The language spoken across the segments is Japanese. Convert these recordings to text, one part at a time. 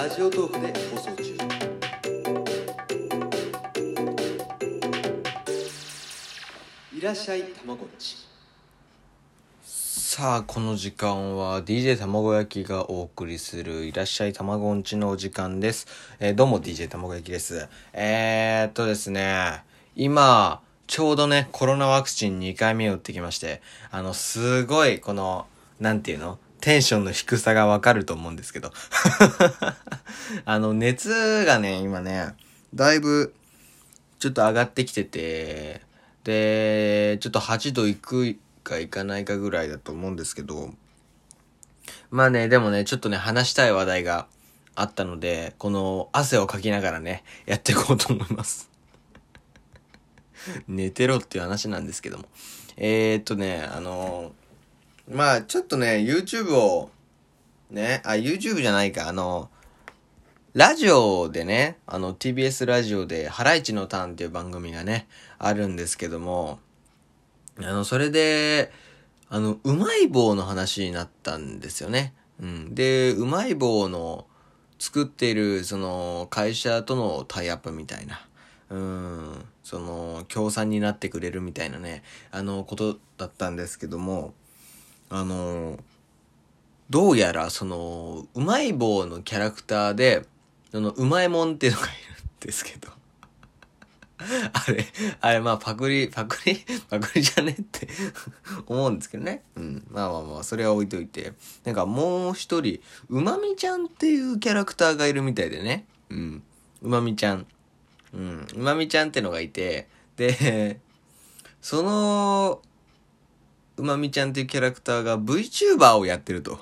ラジオトークで放送中いらっしゃいたまごっちさあ、この時間は DJ 卵焼きがお送りするいらっしゃい卵んちのお時間です。えーどうも DJ 卵焼きです。えー、っとですね、今、ちょうどね、コロナワクチン2回目を打ってきまして、あの、すごい、この、なんていうの？テンションの低さがわかると思うんですけど。あの、熱がね、今ね、だいぶ、ちょっと上がってきてて、で、ちょっと8度いくかいかないかぐらいだと思うんですけど、まあね、でもね、ちょっとね、話したい話題があったので、この汗をかきながらね、やっていこうと思います。寝てろっていう話なんですけども。えー、っとね、あのまあちょっとね、YouTube を、ね、あ、YouTube じゃないか、あのラジオでね、あの TBS ラジオで、ハライチのターンっていう番組がね、あるんですけども、あの、それで、あの、うまい棒の話になったんですよね。うん。で、うまい棒の作っている、その、会社とのタイアップみたいな、うん、その、協賛になってくれるみたいなね、あの、ことだったんですけども、あの、どうやら、その、うまい棒のキャラクターで、その、うまいもんっていうのがいるんですけど、あれ、あれ、まあ、パクリ、パクリ、パクリじゃねって 思うんですけどね。うん。まあまあまあ、それは置いといて。なんかもう一人、うまみちゃんっていうキャラクターがいるみたいでね。うん。うまみちゃん。うん。うまみちゃんってのがいて、で、その、うまみちゃんっていうキャラクターが VTuber をやってると。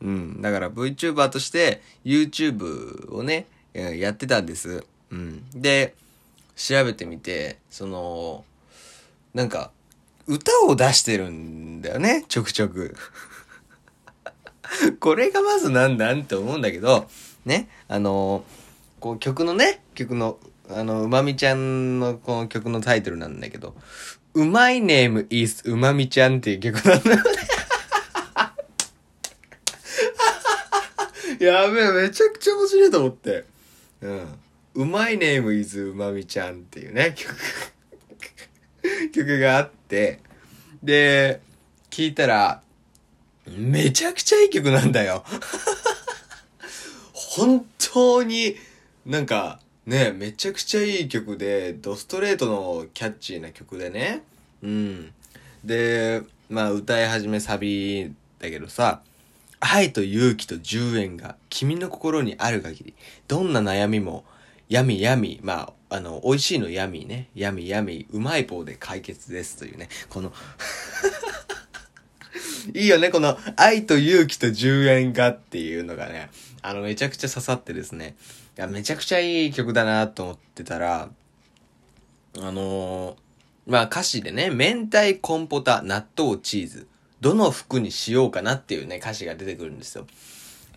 うん。だから VTuber として YouTube をね、やってたんです。うん。で、調べてみて、その、なんか、歌を出してるんだよね、ちょくちょく。これがまずなんだって思うんだけど、ね、あの、こう曲のね、曲の、あの、うまみちゃんのこの曲のタイトルなんだけど、うまいネーム is うまみちゃんっていう曲なんだよね。やべえ、めちゃくちゃ面白いと思って。うん。うまいネームイズうまみちゃんっていうね、曲、曲があって、で、聞いたら、めちゃくちゃいい曲なんだよ。本当に、なんか、ね、めちゃくちゃいい曲で、ドストレートのキャッチーな曲でね。うん。で、まあ歌い始めサビだけどさ、愛と勇気と10円が君の心にある限り、どんな悩みも、やみやみ、まあ、あの、美味しいのやみね、やみやみ、うまい棒で解決です。というね、この、いいよね、この、愛と勇気と10円がっていうのがね、あの、めちゃくちゃ刺さってですね、や、めちゃくちゃいい曲だなと思ってたら、あのーまあ歌詞でね、明太コンポタ、納豆チーズ、どの服にしようかなっていうね、歌詞が出てくるんですよ。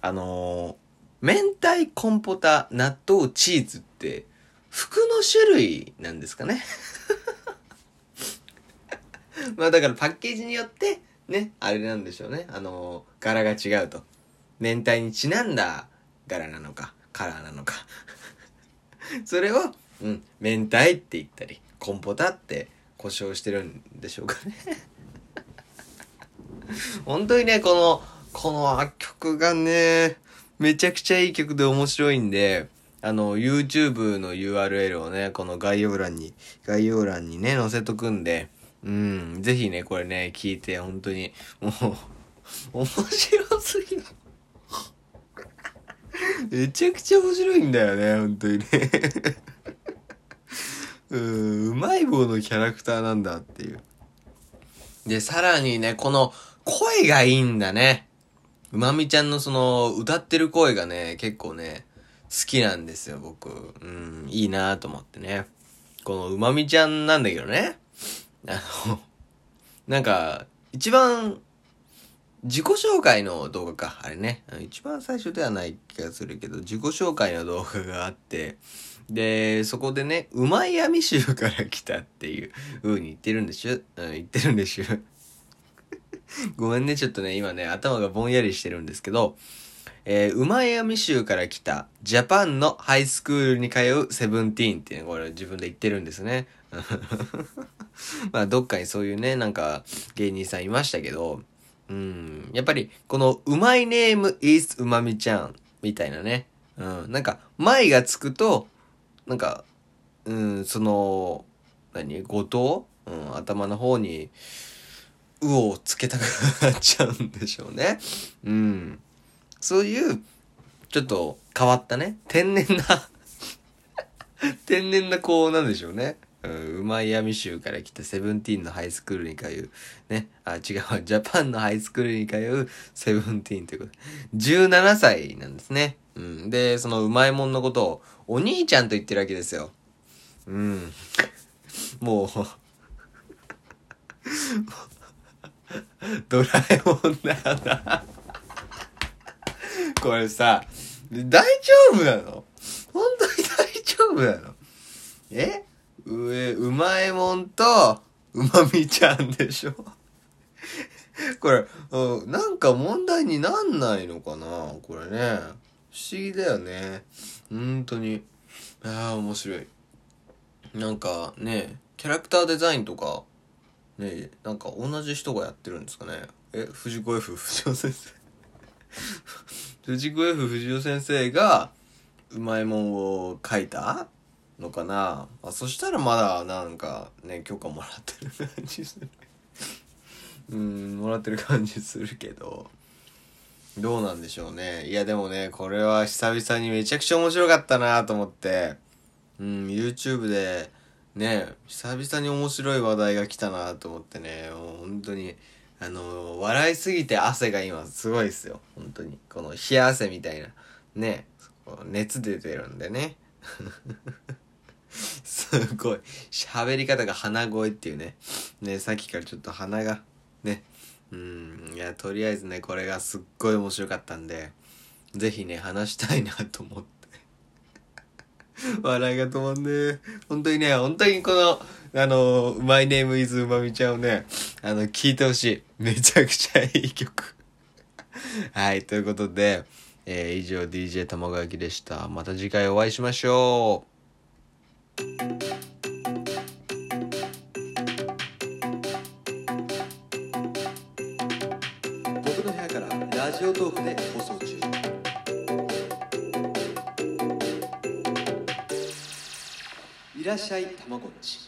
あのー明太コンポタ、納豆チーズって、服の種類なんですかね？まあだからパッケージによって、ね、あれなんでしょうね。あのー柄が違うと。明太にちなんだ柄なのか、カラーなのか。それを、うん、明太って言ったり、コンポタって故障してるんでしょうかね。本当にね、この、この曲がね、めちゃくちゃいい曲で面白いんで、あの、YouTube の URL をね、この概要欄に、概要欄にね、載せとくんで、うん、ぜひね、これね、聞いて、本当に、もう、面白すぎる。めちゃくちゃ面白いんだよね、本当にね。うん、うまい棒のキャラクターなんだっていう。で、さらにね、この声がいいんだね。うまみちゃんのその歌ってる声がね、結構ね、好きなんですよ、僕。うん、いいなと思ってね。このうまみちゃんなんだけどね。あの、なんか、一番、自己紹介の動画か、あれね。一番最初ではない気がするけど、自己紹介の動画があって、で、そこでね、うまい闇州から来たっていう風に言ってるんでしょうん、言ってるんでしょ ごめんね、ちょっとね、今ね、頭がぼんやりしてるんですけど、えー、うまやみ州から来た、ジャパンのハイスクールに通うセブンティーンっていうのこれ自分で言ってるんですね。まあ、どっかにそういうね、なんか、芸人さんいましたけど、うん、やっぱり、この、うまいネーム is うまみちゃん、みたいなね。うん、なんか、前がつくと、なんか、うん、その、何？後藤？うん、頭の方に、うをつけたくなっちゃうんでしょうね。うん。そういう、ちょっと変わったね、天然な 天然な子なんでしょうね。うん、うまい闇州から来たセブンティーンのハイスクールに通う、ね、あ、違う、ジャパンのハイスクールに通うセブンティーンということ、17歳なんですね。うん。で、そのうまいもんのことを、お兄ちゃんと言ってるわけですよ。うん。もう ドラえもんだよなこれさ、大丈夫なの？本当に大丈夫なの？え？上、うまいもんと、うまみちゃんでしょこれ、う、なんか問題になんないのかなこれね。不思議だよね。本当に。ああ、面白い。なんかね、キャラクターデザインとか、ね、なんか同じ人がやってるんですかね。え、藤子 F 不二雄先生藤子 F 不二雄先生が、うまいもんを書いたのかな。あそしたらまだなんかね許可もらってる感じする。うんもらってる感じするけど。どうなんでしょうね。いやでもねこれは久々にめちゃくちゃ面白かったなと思って。うん YouTube でね久々に面白い話題が来たなと思ってね。もう本当にあの笑いすぎて汗が今すごいですよ。本当に。この冷や汗みたいな。ね熱出てるんでね。すごい。喋り方が鼻声っていうね。ね、さっきからちょっと鼻が、ね。うん、いや、とりあえずね、これがすっごい面白かったんで、ぜひね、話したいなと思って。笑いが止まんねえ本当にね、本当にこの、あの、マイネームイズうまみちゃんをね、あの、聞いてほしい。めちゃくちゃいい曲。はい、ということで、えー、以上 DJ 卵焼きでした。また次回お会いしましょう。ラジオトークで放送中。いらっしゃいたまごっち。